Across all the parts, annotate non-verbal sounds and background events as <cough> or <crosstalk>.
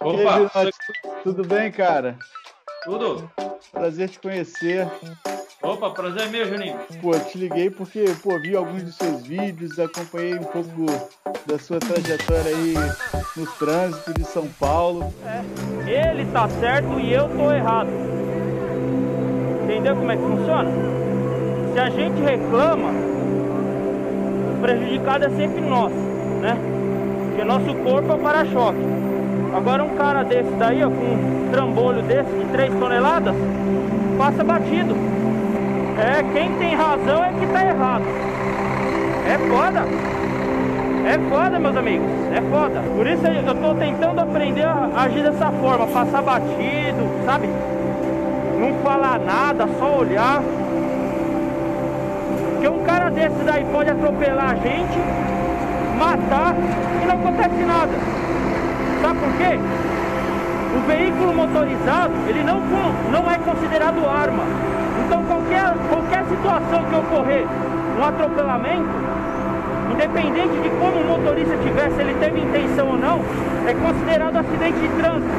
Opa, aí, tudo bem, cara? Tudo. Prazer te conhecer. Opa, prazer meu, Juninho. Pô, te liguei porque, pô, vi alguns dos seus vídeos, acompanhei um pouco da sua trajetória aí no trânsito de São Paulo. É, ele tá certo e eu tô errado. Entendeu como é que funciona? Se a gente reclama, o prejudicado é sempre nós, né? Porque nosso corpo é o para-choque. Agora um cara desse daí, ó, com um trambolho desse de 3 toneladas, passa batido. É, quem tem razão é que tá errado. É foda. É foda, meus amigos. É foda. Por isso eu tô tentando aprender a agir dessa forma, passar batido, sabe? Não falar nada, só olhar. Porque um cara desse daí pode atropelar a gente, matar e não acontece nada. Sabe por quê? O veículo motorizado, ele não, não é considerado arma. Então qualquer, qualquer situação que ocorrer, um atropelamento, independente de como o motorista tiver, se ele teve intenção ou não, é considerado acidente de trânsito.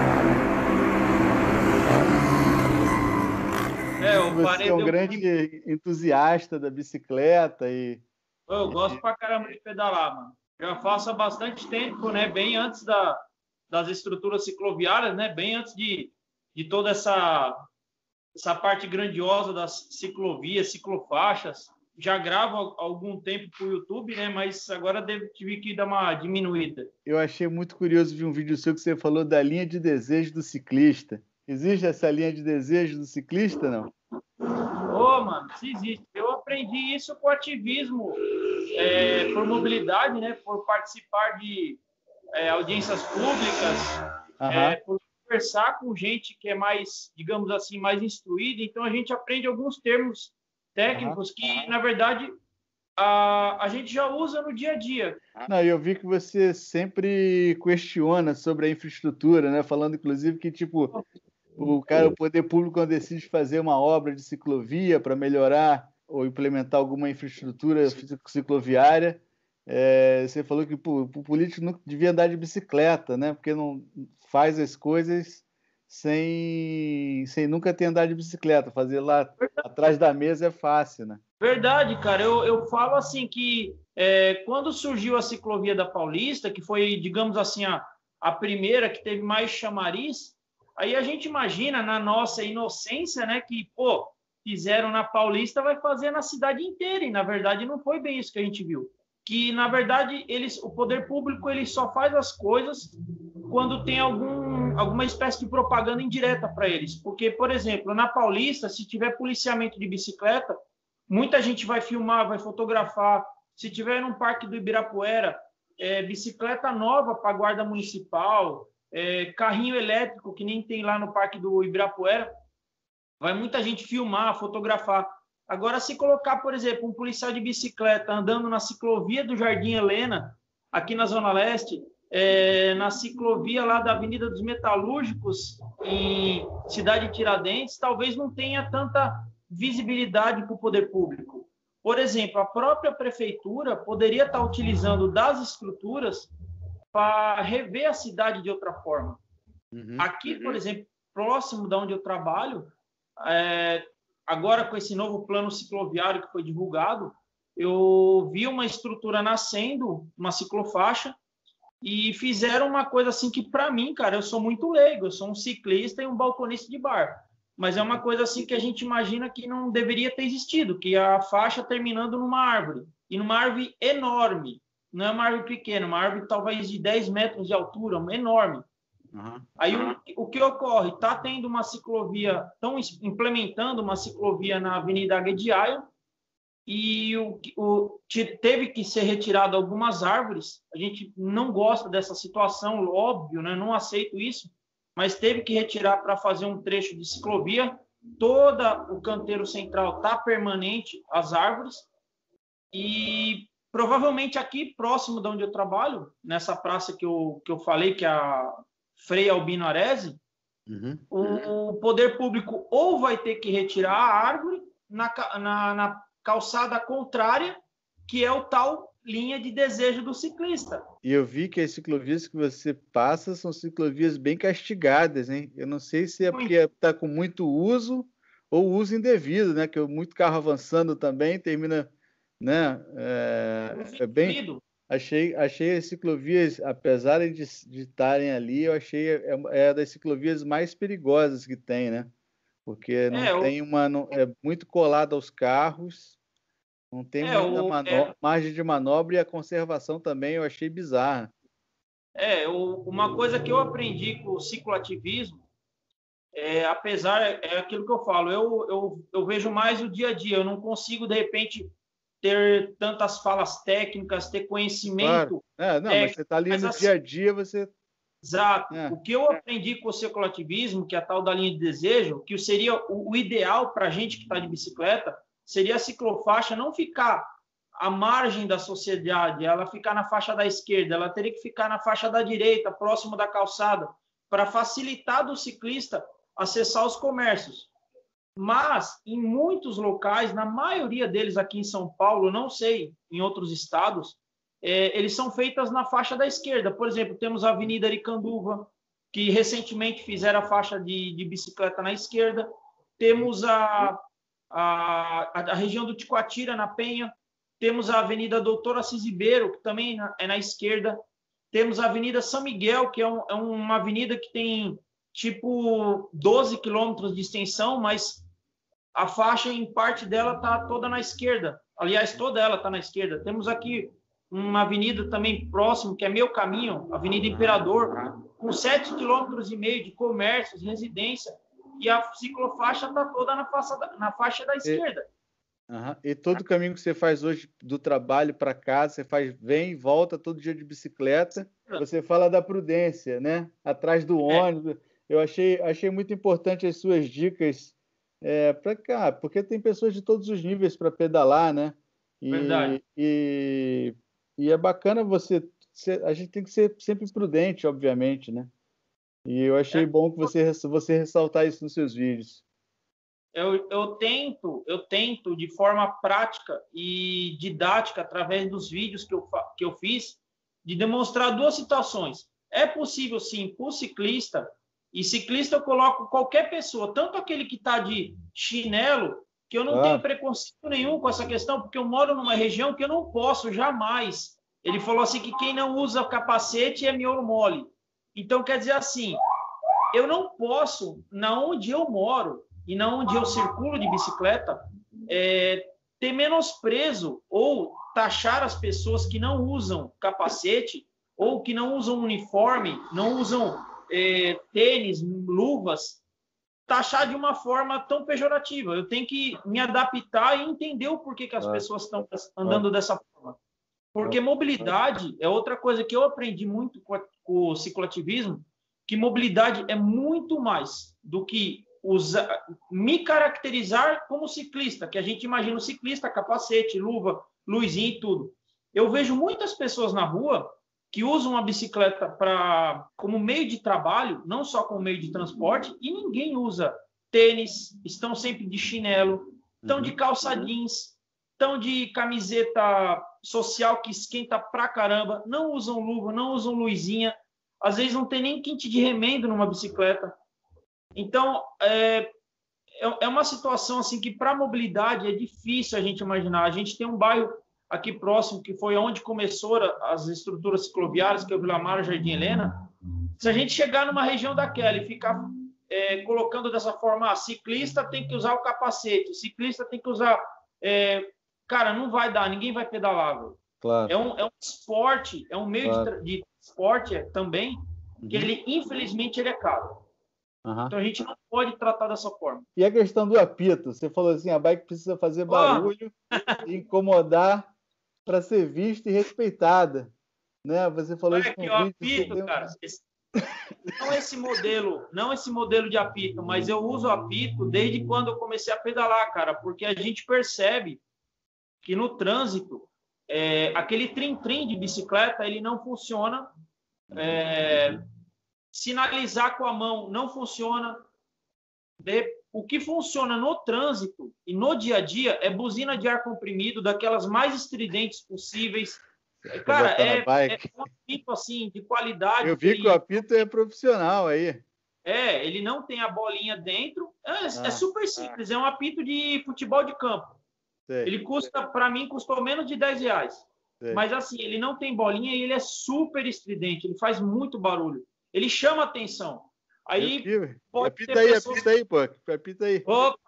É, Você é um grande entusiasta da bicicleta e. Eu gosto pra caramba de pedalar, mano. Já faço há bastante tempo, né? Bem antes da, das estruturas cicloviárias, né? Bem antes de, de toda essa essa parte grandiosa das ciclovias, ciclofaixas. Já gravo algum tempo para o YouTube, né? Mas agora devo, tive que dar uma diminuída. Eu achei muito curioso ver um vídeo seu que você falou da linha de desejo do ciclista. Existe essa linha de desejo do ciclista, não? Ô, oh, mano, se existe. Eu aprendi isso com ativismo é, por mobilidade, né? Por participar de é, audiências públicas, uhum. é, por conversar com gente que é mais, digamos assim, mais instruída, então a gente aprende alguns termos técnicos que, na verdade, a, a gente já usa no dia a dia. Não, eu vi que você sempre questiona sobre a infraestrutura, né? Falando, inclusive, que, tipo, o cara, o poder público, quando decide fazer uma obra de ciclovia para melhorar ou implementar alguma infraestrutura cicloviária, é, você falou que o político não devia andar de bicicleta, né? Porque não faz as coisas sem, sem nunca ter andado de bicicleta. Fazer lá atrás da mesa é fácil, né? Verdade, cara. Eu, eu falo assim que é, quando surgiu a ciclovia da Paulista, que foi, digamos assim, a, a primeira que teve mais chamariz, aí a gente imagina na nossa inocência, né, que, pô, fizeram na Paulista, vai fazer na cidade inteira. E na verdade não foi bem isso que a gente viu que na verdade eles, o poder público ele só faz as coisas quando tem algum, alguma espécie de propaganda indireta para eles. Porque, por exemplo, na Paulista, se tiver policiamento de bicicleta, muita gente vai filmar, vai fotografar. Se tiver num parque do Ibirapuera, é, bicicleta nova para a guarda municipal, é, carrinho elétrico que nem tem lá no parque do Ibirapuera, vai muita gente filmar, fotografar. Agora, se colocar, por exemplo, um policial de bicicleta andando na ciclovia do Jardim Helena, aqui na Zona Leste, é, na ciclovia lá da Avenida dos Metalúrgicos, em Cidade Tiradentes, talvez não tenha tanta visibilidade para o poder público. Por exemplo, a própria prefeitura poderia estar utilizando das estruturas para rever a cidade de outra forma. Uhum. Aqui, por exemplo, próximo de onde eu trabalho, é, agora com esse novo plano cicloviário que foi divulgado, eu vi uma estrutura nascendo, uma ciclofaixa, e fizeram uma coisa assim que para mim, cara, eu sou muito leigo, eu sou um ciclista e um balconista de bar, mas é uma coisa assim que a gente imagina que não deveria ter existido, que a faixa terminando numa árvore, e numa árvore enorme, não é uma árvore pequena, uma árvore talvez de 10 metros de altura, enorme. Uhum. Aí o, o, que ocorre? Está tendo uma ciclovia, estão implementando uma ciclovia na Avenida Aguediaio e o, o, teve que ser retirado algumas árvores. A gente não gosta dessa situação, óbvio, né? não aceito isso, mas teve que retirar para fazer um trecho de ciclovia. Toda o canteiro central está permanente, as árvores, e provavelmente aqui próximo de onde eu trabalho, nessa praça que eu, que eu falei, que é a Frei Albino Arese, uhum. o poder público ou vai ter que retirar a árvore na, na, na calçada contrária, que é o tal linha de desejo do ciclista. E eu vi que as ciclovias que você passa são ciclovias bem castigadas, hein? Eu não sei se é porque está com muito uso ou uso indevido, né? Que muito carro avançando também termina, né? É, é bem. Achei, achei as ciclovias, apesar de estarem ali, eu achei é, é das ciclovias mais perigosas que tem, né? Porque não é, tem uma, não, é muito colada aos carros não tem é, o, manobra, é... margem de manobra e a conservação também eu achei bizarra. É, o, uma coisa que eu aprendi com o cicloativismo, é, apesar, é aquilo que eu falo, eu, eu, eu vejo mais o dia a dia, eu não consigo, de repente, ter tantas falas técnicas, ter conhecimento. Claro. É, não, técnico, mas você está ali no assim, dia a dia, você. Exato. É. O que eu aprendi com o cicloativismo, que é a tal da linha de desejo, que seria o, o ideal para a gente que está de bicicleta, seria a ciclofaixa não ficar à margem da sociedade, ela ficar na faixa da esquerda, ela teria que ficar na faixa da direita, próximo da calçada, para facilitar do ciclista acessar os comércios. Mas em muitos locais, na maioria deles aqui em São Paulo, não sei em outros estados, é, eles são feitas na faixa da esquerda. Por exemplo, temos a Avenida Aricanduva, que recentemente fizeram a faixa de, de bicicleta na esquerda. Temos a, a, a, região do Ticoatira, na Penha, temos a Avenida Doutor Assis Ribeiro, que também é na esquerda, temos a Avenida São Miguel, que é, um, é uma avenida que tem tipo 12 quilômetros de extensão, mas a faixa em parte dela está toda na esquerda. Aliás, toda ela está na esquerda. Temos aqui uma avenida também próximo, que é Meu Caminho, Avenida Imperador, com 7 quilômetros e meio de comércios, residência, e a ciclofaixa está toda na faixa da, na faixa da esquerda. E, uhum. e todo o caminho que você faz hoje do trabalho para casa, você faz vem e volta todo dia de bicicleta. Você fala da prudência, né? Atrás do é. ônibus. Eu achei, achei muito importante as suas dicas é, para cá, porque tem pessoas de todos os níveis para pedalar, né? E, Verdade. E, e é bacana você. A gente tem que ser sempre prudente, obviamente, né? E eu achei é. bom que você, você ressaltar isso nos seus vídeos. Eu, eu tento, eu tento de forma prática e didática, através dos vídeos que eu, que eu fiz, de demonstrar duas situações. É possível, sim, para o ciclista, e ciclista eu coloco qualquer pessoa, tanto aquele que está de chinelo, que eu não ah. tenho preconceito nenhum com essa questão, porque eu moro numa região que eu não posso jamais. Ele falou assim que quem não usa capacete é miolo mole. Então, quer dizer assim, eu não posso, na onde eu moro e na onde eu circulo de bicicleta, é, ter menosprezo ou taxar as pessoas que não usam capacete ou que não usam uniforme, não usam é, tênis, luvas, taxar de uma forma tão pejorativa. Eu tenho que me adaptar e entender o porquê que as pessoas estão andando dessa forma. Porque mobilidade é outra coisa que eu aprendi muito com, a, com o cicloativismo, que mobilidade é muito mais do que usar, me caracterizar como ciclista, que a gente imagina o ciclista, capacete, luva, luzinha e tudo. Eu vejo muitas pessoas na rua que usam a bicicleta para como meio de trabalho, não só como meio de transporte, e ninguém usa tênis, estão sempre de chinelo, estão uhum. de calça jeans, estão de camiseta social que esquenta pra caramba, não usam luva, não usam luzinha, às vezes não tem nem quente de remendo numa bicicleta. Então, é, é, é uma situação assim que para mobilidade é difícil a gente imaginar. A gente tem um bairro aqui próximo que foi onde começou as estruturas cicloviárias, que é o Vila Mara Jardim Helena. Se a gente chegar numa região daquela e ficar é, colocando dessa forma, ah, ciclista tem que usar o capacete, ciclista tem que usar é, cara, não vai dar, ninguém vai pedalar. Claro. É, um, é um esporte, é um meio claro. de, de esporte é, também, que uhum. ele, infelizmente, ele é caro. Uhum. Então a gente não pode tratar dessa forma. E a questão do apito? Você falou assim, a bike precisa fazer barulho, oh. incomodar para ser vista e respeitada. Né? Você falou Olha isso aqui, o apito, cara. Esse, não esse modelo, não esse modelo de apito, mas eu uso apito desde quando eu comecei a pedalar, cara, porque a gente percebe que no trânsito, é, aquele trim-trim de bicicleta, ele não funciona. É, sinalizar com a mão não funciona. O que funciona no trânsito e no dia a dia é buzina de ar comprimido, daquelas mais estridentes possíveis, Cara, é, é, um apito assim de qualidade. Eu vi que, o apito é profissional aí. É, ele não tem a bolinha dentro. É, é ah, é super simples, ah. é um apito de futebol de campo. Sei. Ele custa, para mim, custou menos de 10 reais. Sei. Mas assim, ele não tem bolinha e ele é super estridente, ele faz muito barulho. Ele chama atenção. Aí pode apita aí, pessoas... apita aí, pô. Apita aí. Opa!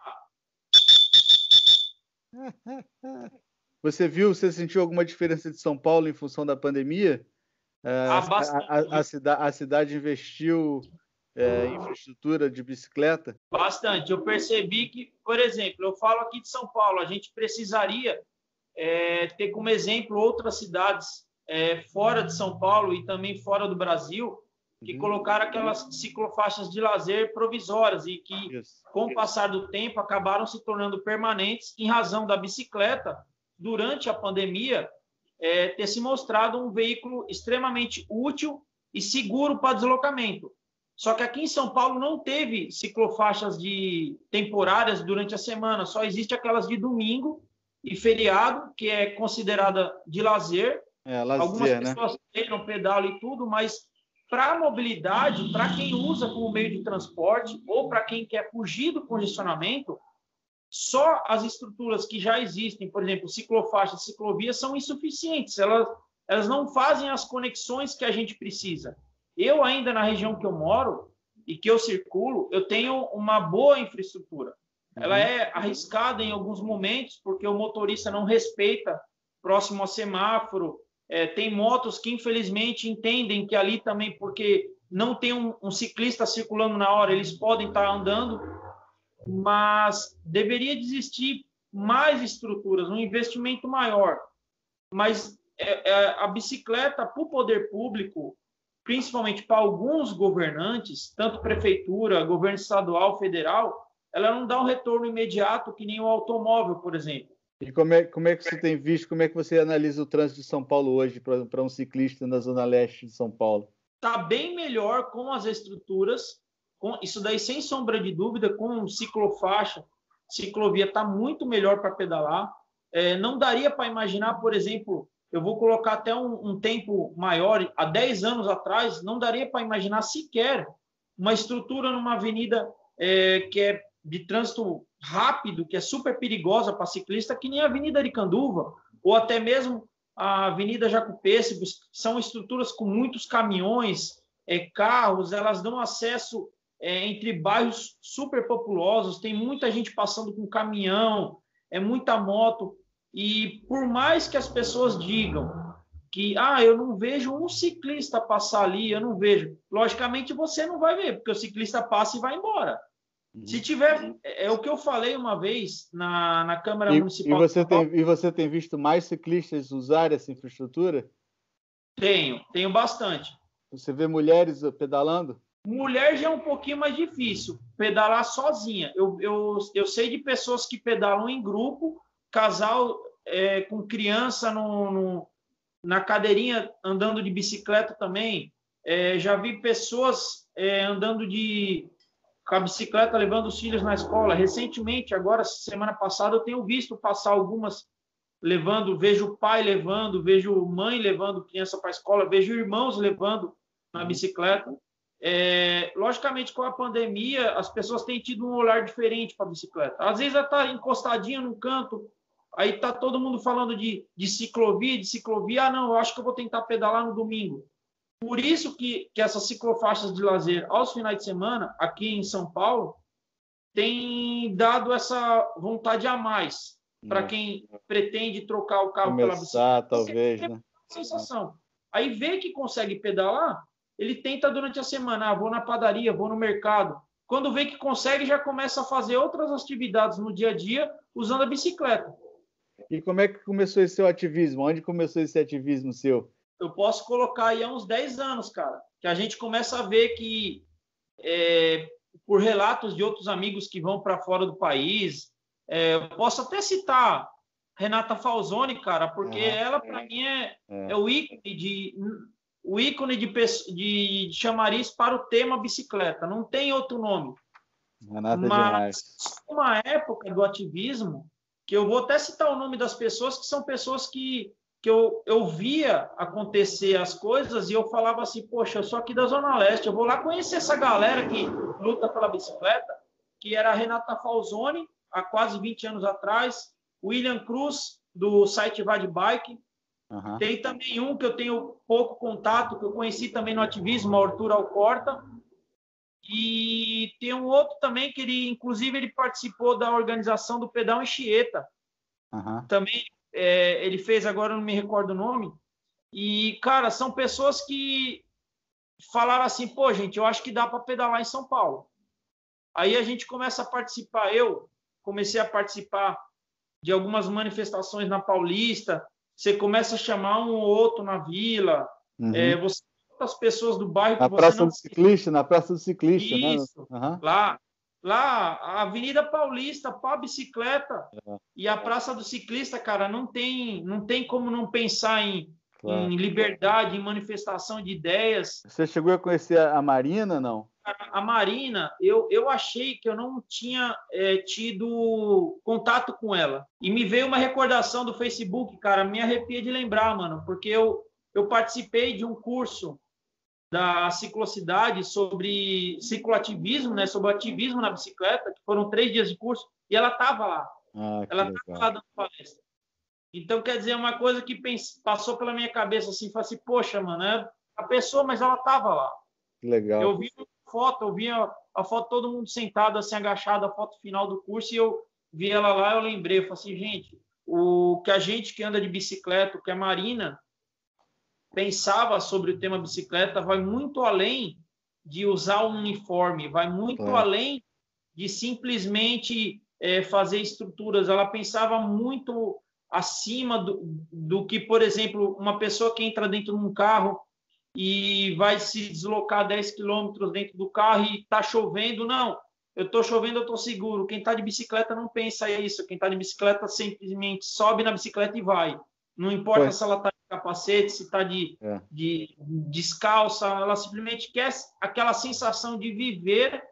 <laughs> Você viu, você sentiu alguma diferença de São Paulo em função da pandemia? Ah, a, a, a, a cidade investiu é, infraestrutura de bicicleta? Bastante. Eu percebi que, por exemplo, eu falo aqui de São Paulo, a gente precisaria é, ter como exemplo outras cidades é, fora de São Paulo e também fora do Brasil que uhum. colocaram aquelas ciclofaixas de lazer provisórias e que, com o passar do tempo, acabaram se tornando permanentes em razão da bicicleta, durante a pandemia, é, ter se mostrado um veículo extremamente útil e seguro para deslocamento. Só que aqui em São Paulo não teve ciclofaixas de temporárias durante a semana, só existe aquelas de domingo e feriado, que é considerada de lazer. É, lazer Algumas né? pessoas treinam, pedal e tudo, mas para a mobilidade, para quem usa como meio de transporte ou para quem quer fugir do congestionamento, só as estruturas que já existem, por exemplo, ciclofaixas, ciclovias, são insuficientes. Elas, elas não fazem as conexões que a gente precisa. Eu ainda na região que eu moro e que eu circulo, eu tenho uma boa infraestrutura. Ela uhum. é arriscada em alguns momentos porque o motorista não respeita próximo a semáforo, é, tem motos que, infelizmente, entendem que ali também, porque não tem um, um ciclista circulando na hora, eles podem estar andando, mas deveria existir mais estruturas, um investimento maior. Mas é, é, a bicicleta, para o poder público, principalmente para alguns governantes, tanto prefeitura, governo estadual, federal, ela não dá um retorno imediato que nem o automóvel, por exemplo. E como é, como é que você tem visto, como é que você analisa o trânsito de São Paulo hoje para um ciclista na zona leste de São Paulo? Está bem melhor com as estruturas, com isso daí sem sombra de dúvida, com ciclofaixa, ciclovia está muito melhor para pedalar. É, não daria para imaginar, por exemplo, eu vou colocar até um, um tempo maior, há 10 anos atrás, não daria para imaginar sequer uma estrutura numa avenida é, que é de trânsito rápido, que é super perigosa para ciclista, que nem a Avenida de Canduva, ou até mesmo a Avenida Jacupêssegos, são estruturas com muitos caminhões, é, carros, elas dão acesso é, entre bairros super populosos, tem muita gente passando com caminhão, é muita moto, e por mais que as pessoas digam que ah, eu não vejo um ciclista passar ali, eu não vejo. Logicamente você não vai ver, porque o ciclista passa e vai embora. Se tiver, é, é o que eu falei uma vez na, na Câmara e, Municipal. E você, tem, e você tem visto mais ciclistas usarem essa infraestrutura? Tenho, tenho bastante. Você vê mulheres pedalando? Mulher já é um pouquinho mais difícil, pedalar sozinha. Eu, eu, eu sei de pessoas que pedalam em grupo, casal é, com criança no, no, na cadeirinha andando de bicicleta também. É, já vi pessoas é, andando de com a bicicleta levando os filhos na escola. Recentemente, agora, semana passada, eu tenho visto passar algumas levando, vejo pai levando, vejo mãe levando criança para a escola, vejo irmãos levando na uhum. bicicleta. É, logicamente, com a pandemia, as pessoas têm tido um olhar diferente para a bicicleta. Às vezes ela está encostadinha num canto, aí está todo mundo falando de, de ciclovia, de ciclovia. Ah, não, eu acho que eu vou tentar pedalar no domingo. Por isso que, que essas ciclofaixas de lazer aos finais de semana, aqui em São Paulo, tem dado essa vontade a mais para quem pretende trocar o carro Começar, pela bicicleta. talvez, né? Sensação. Aí vê que consegue pedalar, ele tenta durante a semana, ah, vou na padaria, vou no mercado. Quando vê que consegue, já começa a fazer outras atividades no dia a dia usando a bicicleta. E como é que começou esse seu ativismo? Onde começou esse ativismo seu? Eu posso colocar aí há uns 10 anos, cara, que a gente começa a ver que, é, por relatos de outros amigos que vão para fora do país, é, eu posso até citar Renata Falzoni, cara, porque ela, para mim, é, é, é. o ícone de o ícone de, de, de chamariz para o tema bicicleta, não tem outro nome. Renata é Mas, uma época do ativismo, que eu vou até citar o nome das pessoas, que são pessoas que que eu, eu via acontecer as coisas e eu falava assim, poxa, eu sou aqui da Zona Leste, eu vou lá conhecer essa galera que luta pela bicicleta, que era a Renata Falzoni, há quase 20 anos atrás, William Cruz, do site Vade Bike, uhum. tem também um que eu tenho pouco contato, que eu conheci também no ativismo, Arthur Alcorta, e tem um outro também que ele, inclusive, ele participou da organização do Pedal Anchieta. Uhum. Também é, ele fez, agora não me recordo o nome. E, cara, são pessoas que falaram assim: pô, gente, eu acho que dá para pedalar em São Paulo. Aí a gente começa a participar. Eu comecei a participar de algumas manifestações na Paulista. Você começa a chamar um ou outro na vila. Uhum. É, você as pessoas do bairro na praça não... do ciclista na praça do ciclista né? Isso, né uhum. lá Lá, a Avenida Paulista para bicicleta é. e a Praça do Ciclista, cara, não tem, não tem como não pensar em, claro. em liberdade, em manifestação de ideias. Você chegou a conhecer a Marina, não? A, a Marina, eu, eu achei que eu não tinha é, tido contato com ela. E me veio uma recordação do Facebook, cara, me arrepia de lembrar, mano, porque eu, eu participei de um curso da ciclocidade sobre cicloativismo, né, sobre ativismo na bicicleta, que foram três dias de curso, e ela estava lá. Ah, ela estava lá dando palestra. Então, quer dizer, é uma coisa que passou pela minha cabeça assim, falei assim, poxa, mano, é a pessoa, mas ela estava lá. Legal. Eu vi uma foto, eu vi a, a foto todo mundo sentado, assim, agachado, a foto final do curso, e eu vi ela lá, eu lembrei, eu falei assim, gente, o que a gente que anda de bicicleta, o que a Marina pensava sobre o tema bicicleta vai muito além de usar um uniforme, vai muito é. além de simplesmente é, fazer estruturas. Ela pensava muito acima do, do que, por exemplo, uma pessoa que entra dentro de um carro e vai se deslocar 10 quilômetros dentro do carro e está chovendo. Não, eu estou chovendo, eu estou seguro. Quem está de bicicleta não pensa isso. Quem está de bicicleta simplesmente sobe na bicicleta e vai. Não importa se ela está de capacete, se está de, é. de descalça, ela simplesmente quer aquela sensação de viver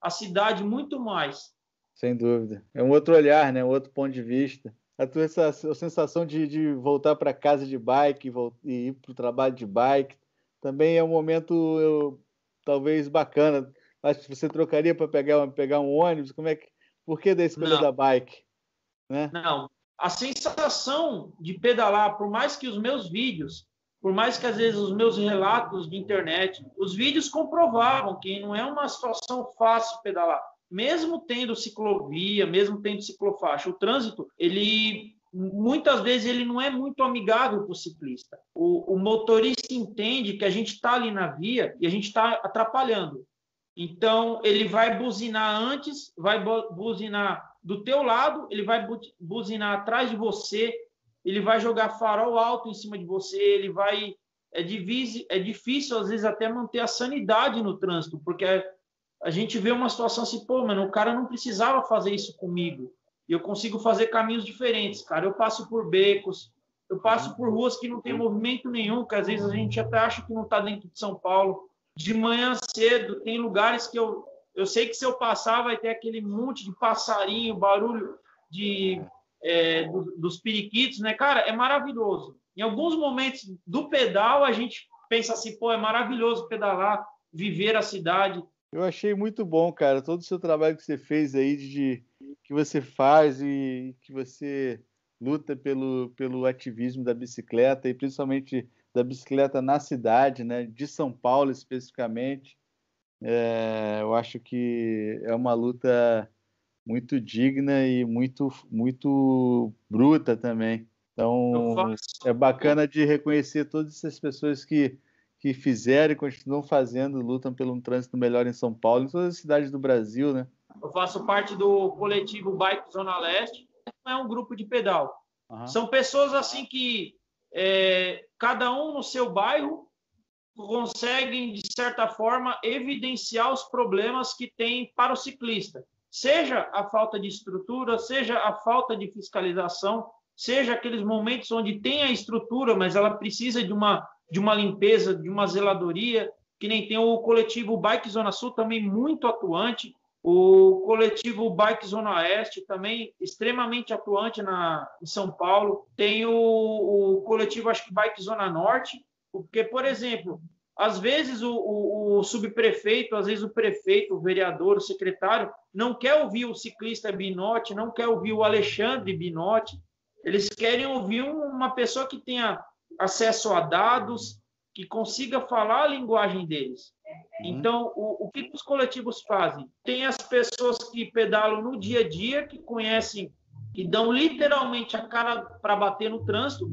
a cidade muito mais. Sem dúvida. É um outro olhar, né? um outro ponto de vista. A tua essa, a sensação de, de voltar para casa de bike e ir para o trabalho de bike também é um momento eu, talvez bacana. Acho que você trocaria para pegar, pegar um ônibus. Como é que? Por que da escolha Não. da bike? Né? Não, a sensação de pedalar, por mais que os meus vídeos, por mais que às vezes os meus relatos de internet, os vídeos comprovavam que não é uma situação fácil pedalar. Mesmo tendo ciclovia, mesmo tendo ciclofaixa, o trânsito, ele muitas vezes ele não é muito amigável para o ciclista. O, motorista entende que a gente está ali na via e a gente está atrapalhando. Então ele vai buzinar antes, vai buzinar do teu lado, ele vai buzinar atrás de você, ele vai jogar farol alto em cima de você, ele vai é, divise, é difícil às vezes até manter a sanidade no trânsito, porque a gente vê uma situação assim, pô, mano, o cara não precisava fazer isso comigo. E eu consigo fazer caminhos diferentes, cara. Eu passo por becos, eu passo por ruas que não tem movimento nenhum, que às vezes a gente até acha que não está dentro de São Paulo. De manhã cedo, tem lugares que eu eu sei que se eu passar vai ter aquele monte de passarinho, barulho de, é, do, dos periquitos, né? Cara, é maravilhoso. Em alguns momentos do pedal, a gente pensa assim, pô, é maravilhoso pedalar, viver a cidade. Eu achei muito bom, cara, todo o seu trabalho que você fez aí, de, que você faz e que você luta pelo, pelo ativismo da bicicleta e principalmente da bicicleta na cidade, né, de São Paulo especificamente. É, eu acho que é uma luta muito digna e muito, muito bruta também. Então, é bacana de reconhecer todas essas pessoas que, que fizeram e continuam fazendo, lutam pelo um trânsito melhor em São Paulo, em todas as cidades do Brasil, né? Eu faço parte do coletivo Bike Zona Leste, é um grupo de pedal. Uhum. São pessoas assim que é, cada um no seu bairro conseguem, de certa forma, evidenciar os problemas que tem para o ciclista. Seja a falta de estrutura, seja a falta de fiscalização, seja aqueles momentos onde tem a estrutura, mas ela precisa de uma, de uma limpeza, de uma zeladoria, que nem tem o coletivo Bike Zona Sul também muito atuante. O coletivo Bike Zona Oeste, também extremamente atuante na, em São Paulo. Tem o, o coletivo, acho que Bike Zona Norte, porque, por exemplo, às vezes o, o, o, subprefeito, às vezes o prefeito, o vereador, o secretário, não quer ouvir o ciclista Binotti, não quer ouvir o Alexandre Binotti. Eles querem ouvir uma pessoa que tenha acesso a dados, que consiga falar a linguagem deles. Uhum. Então, o, o que os coletivos fazem? Tem as pessoas que pedalam no dia a dia, que conhecem, que dão literalmente a cara para bater no trânsito,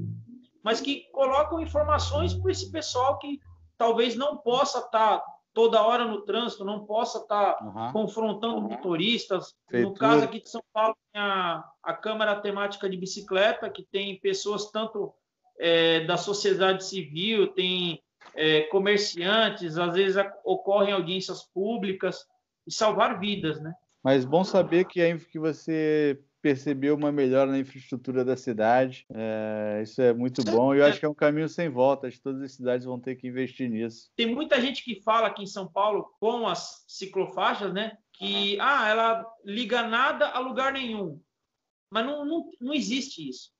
mas que colocam informações para esse pessoal que talvez não possa estar tá toda hora no trânsito, não possa estar tá uhum. confrontando motoristas. Feitura. No caso aqui de São Paulo, tem a, a Câmara Temática de Bicicleta, que tem pessoas tanto é, da sociedade civil, tem é, comerciantes, às vezes ocorrem audiências públicas, e salvar vidas, né? Mas bom saber que, que você percebeu uma melhora na infraestrutura da cidade. É, isso é muito bom. E eu acho que é um caminho sem volta. Acho que todas as cidades vão ter que investir nisso. Tem muita gente que fala aqui em São Paulo com as ciclofaixas, né? Que ah, ela liga nada a lugar nenhum. Mas não, não, não existe isso.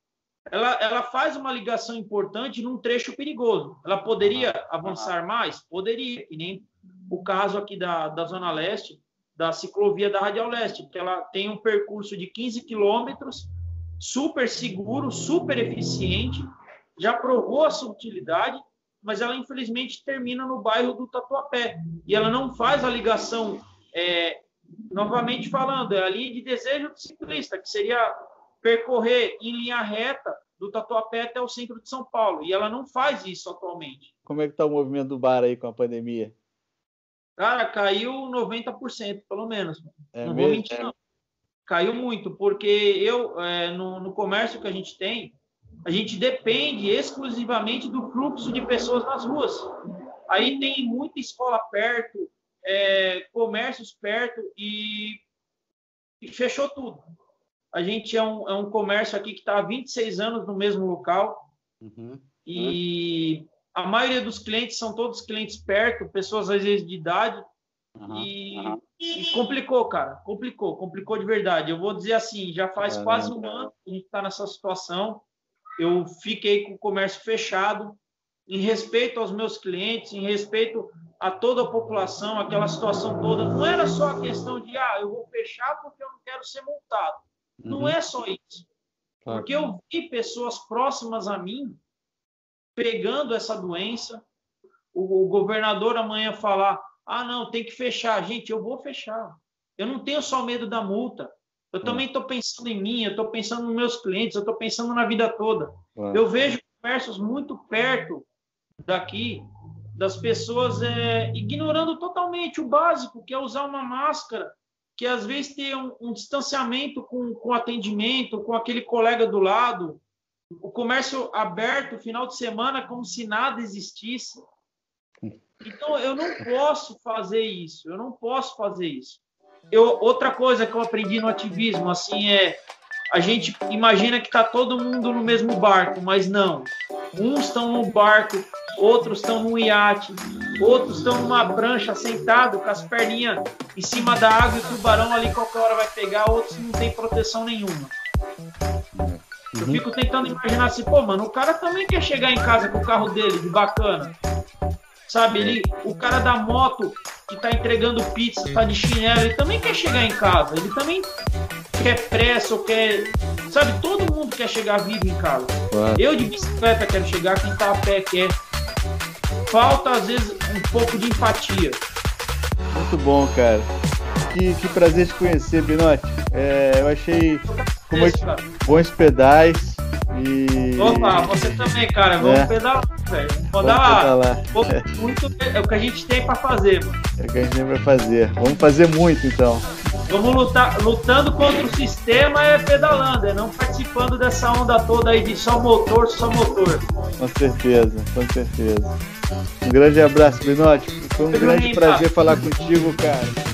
Ela, ela faz uma ligação importante num trecho perigoso. Ela poderia avançar mais? Poderia, que nem o caso aqui da, da Zona Leste, da ciclovia da Radial Leste, porque ela tem um percurso de 15 quilômetros, super seguro, super eficiente, já provou a sua utilidade, mas ela infelizmente termina no bairro do Tatuapé. E ela não faz a ligação, é, novamente falando, é a linha de desejo do ciclista, que seria percorrer em linha reta do Tatuapé até o centro de São Paulo. E ela não faz isso atualmente. Como é que está o movimento do bar aí com a pandemia? Cara, caiu 90%, pelo menos. É não mesmo? vou mentir, não. Caiu muito, porque eu, é, no, no comércio que a gente tem, a gente depende exclusivamente do fluxo de pessoas nas ruas. Aí tem muita escola perto, é, comércios perto e, e, fechou tudo. A gente é um, é um comércio aqui que está há 26 anos no mesmo local uhum. e a maioria dos clientes são todos clientes perto, pessoas às vezes de idade. Uhum, e, uhum. e, complicou, cara. Complicou, complicou de verdade. Eu vou dizer assim, já faz quase um ano que a gente está nessa situação. Eu fiquei com o comércio fechado, em respeito aos meus clientes, em respeito a toda a população, aquela situação toda. Não era só a questão de, ah, eu vou fechar porque eu não quero ser multado. Uhum. Não é só isso. Porque eu vi pessoas próximas a mim pegando essa doença. O, o governador amanhã falar: ah, não, tem que fechar. Gente, eu vou fechar. Eu não tenho só medo da multa. Eu é. também estou pensando em mim, eu estou pensando nos meus clientes, eu estou pensando na vida toda. É. Eu vejo comércios muito perto daqui das pessoas é, ignorando totalmente o básico, que é usar uma máscara, que às vezes tem um, um distanciamento com, com atendimento, com aquele colega do lado, o comércio aberto final de semana como se nada existisse. Então eu não posso fazer isso, eu não posso fazer isso. Eu, outra coisa que eu aprendi no ativismo assim é a gente imagina que está todo mundo no mesmo barco, mas não. Uns estão no barco, outros estão no iate, outros estão numa prancha sentado com as perninhas em cima da água e o tubarão ali qualquer hora vai pegar, outros não tem proteção nenhuma. Eu uhum. fico tentando imaginar assim, pô, mano, o cara também quer chegar em casa com o carro dele, de bacana. Sabe, ele, o cara da moto que tá entregando pizza, tá de chinelo, ele também quer chegar em casa. Ele também quer pressa ou quer. Sabe, todo mundo quer chegar vivo em casa. Eu de bicicleta quero chegar, quem tá a pé quer. Falta, às vezes, um pouco de empatia. Muito bom, cara. Que, que prazer te conhecer, Binote. É, eu achei como é, bons pedais. E... Opa, você também, cara. Vamos é. pedalar, velho. Vamos pedalar. <laughs> Muito, é o que a gente tem para fazer, mano. É o que a gente tem para fazer. Vamos fazer muito, então. Vamos lutar, lutando contra o sistema é pedalando, é não participando dessa onda toda aí de só motor, só motor. Com certeza, com certeza. Um grande abraço, Binote. Foi um grande prazer falar contigo, cara.